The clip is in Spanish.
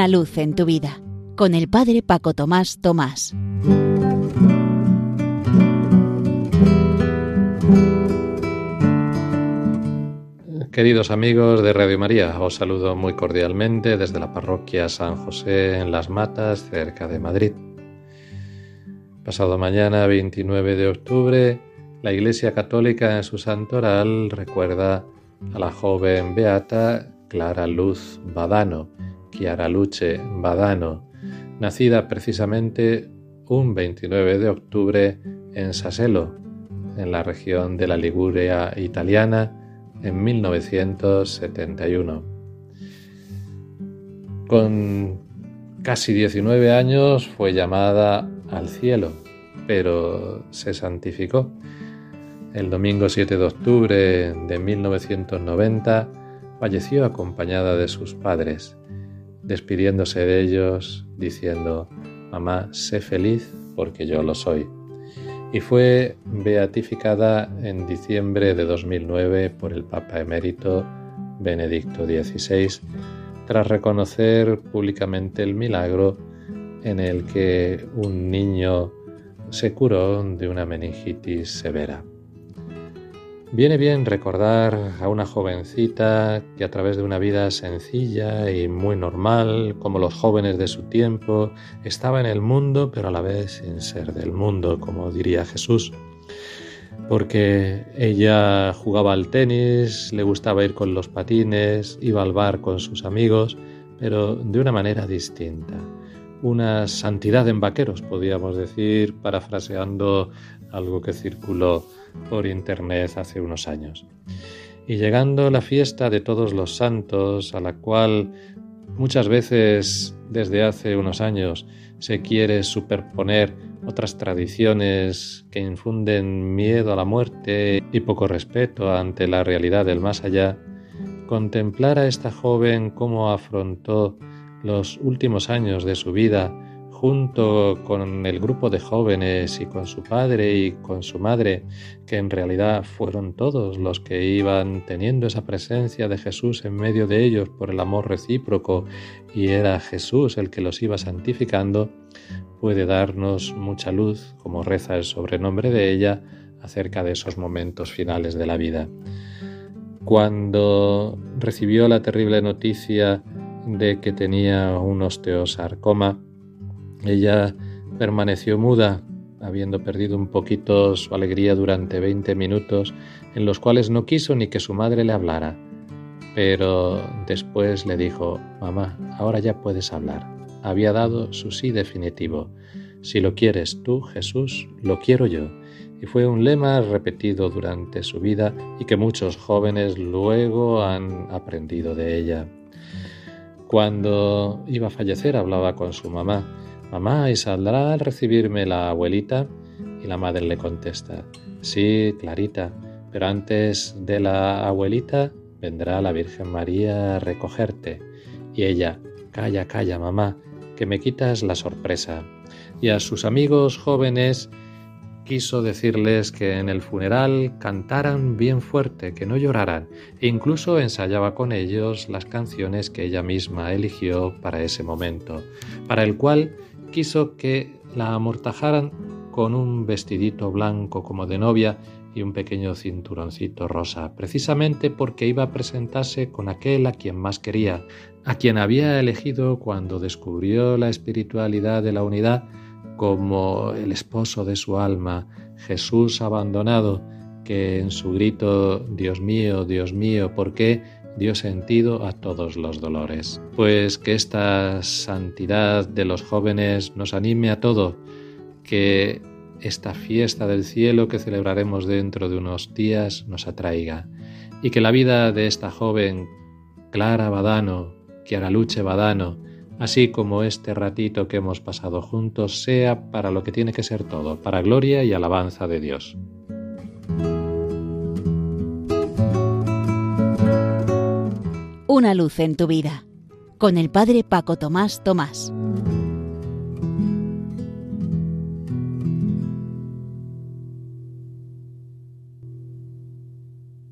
Una luz en tu vida con el Padre Paco Tomás Tomás. Queridos amigos de Radio María, os saludo muy cordialmente desde la parroquia San José en Las Matas, cerca de Madrid. Pasado mañana, 29 de octubre, la Iglesia Católica en su santoral recuerda a la joven beata Clara Luz Badano, Chiara Luce Badano, nacida precisamente un 29 de octubre en Saselo, en la región de la Liguria italiana, en 1971. Con casi 19 años fue llamada al cielo, pero se santificó. El domingo 7 de octubre de 1990 falleció acompañada de sus padres, despidiéndose de ellos diciendo, Mamá, sé feliz porque yo lo soy. Y fue beatificada en diciembre de 2009 por el Papa emérito Benedicto XVI, tras reconocer públicamente el milagro en el que un niño se curó de una meningitis severa. Viene bien recordar a una jovencita que a través de una vida sencilla y muy normal, como los jóvenes de su tiempo, estaba en el mundo, pero a la vez sin ser del mundo, como diría Jesús. Porque ella jugaba al tenis, le gustaba ir con los patines, iba al bar con sus amigos, pero de una manera distinta. Una santidad en vaqueros, podríamos decir, parafraseando algo que circuló por internet hace unos años. Y llegando la fiesta de todos los santos, a la cual muchas veces desde hace unos años se quiere superponer otras tradiciones que infunden miedo a la muerte y poco respeto ante la realidad del más allá, contemplar a esta joven cómo afrontó los últimos años de su vida junto con el grupo de jóvenes y con su padre y con su madre, que en realidad fueron todos los que iban teniendo esa presencia de Jesús en medio de ellos por el amor recíproco y era Jesús el que los iba santificando, puede darnos mucha luz, como reza el sobrenombre de ella, acerca de esos momentos finales de la vida. Cuando recibió la terrible noticia de que tenía un osteosarcoma, ella permaneció muda, habiendo perdido un poquito su alegría durante veinte minutos, en los cuales no quiso ni que su madre le hablara. Pero después le dijo, Mamá, ahora ya puedes hablar. Había dado su sí definitivo. Si lo quieres tú, Jesús, lo quiero yo. Y fue un lema repetido durante su vida y que muchos jóvenes luego han aprendido de ella. Cuando iba a fallecer hablaba con su mamá Mamá, ¿y saldrá al recibirme la abuelita? Y la madre le contesta, sí, Clarita, pero antes de la abuelita vendrá la Virgen María a recogerte. Y ella, calla, calla, mamá, que me quitas la sorpresa. Y a sus amigos jóvenes quiso decirles que en el funeral cantaran bien fuerte, que no lloraran, e incluso ensayaba con ellos las canciones que ella misma eligió para ese momento, para el cual quiso que la amortajaran con un vestidito blanco como de novia y un pequeño cinturoncito rosa, precisamente porque iba a presentarse con aquel a quien más quería, a quien había elegido cuando descubrió la espiritualidad de la unidad como el esposo de su alma, Jesús abandonado, que en su grito Dios mío, Dios mío, ¿por qué? dio sentido a todos los dolores. Pues que esta santidad de los jóvenes nos anime a todo, que esta fiesta del cielo que celebraremos dentro de unos días nos atraiga y que la vida de esta joven Clara Badano, Luche Badano, así como este ratito que hemos pasado juntos, sea para lo que tiene que ser todo, para gloria y alabanza de Dios. Una luz en tu vida con el Padre Paco Tomás Tomás.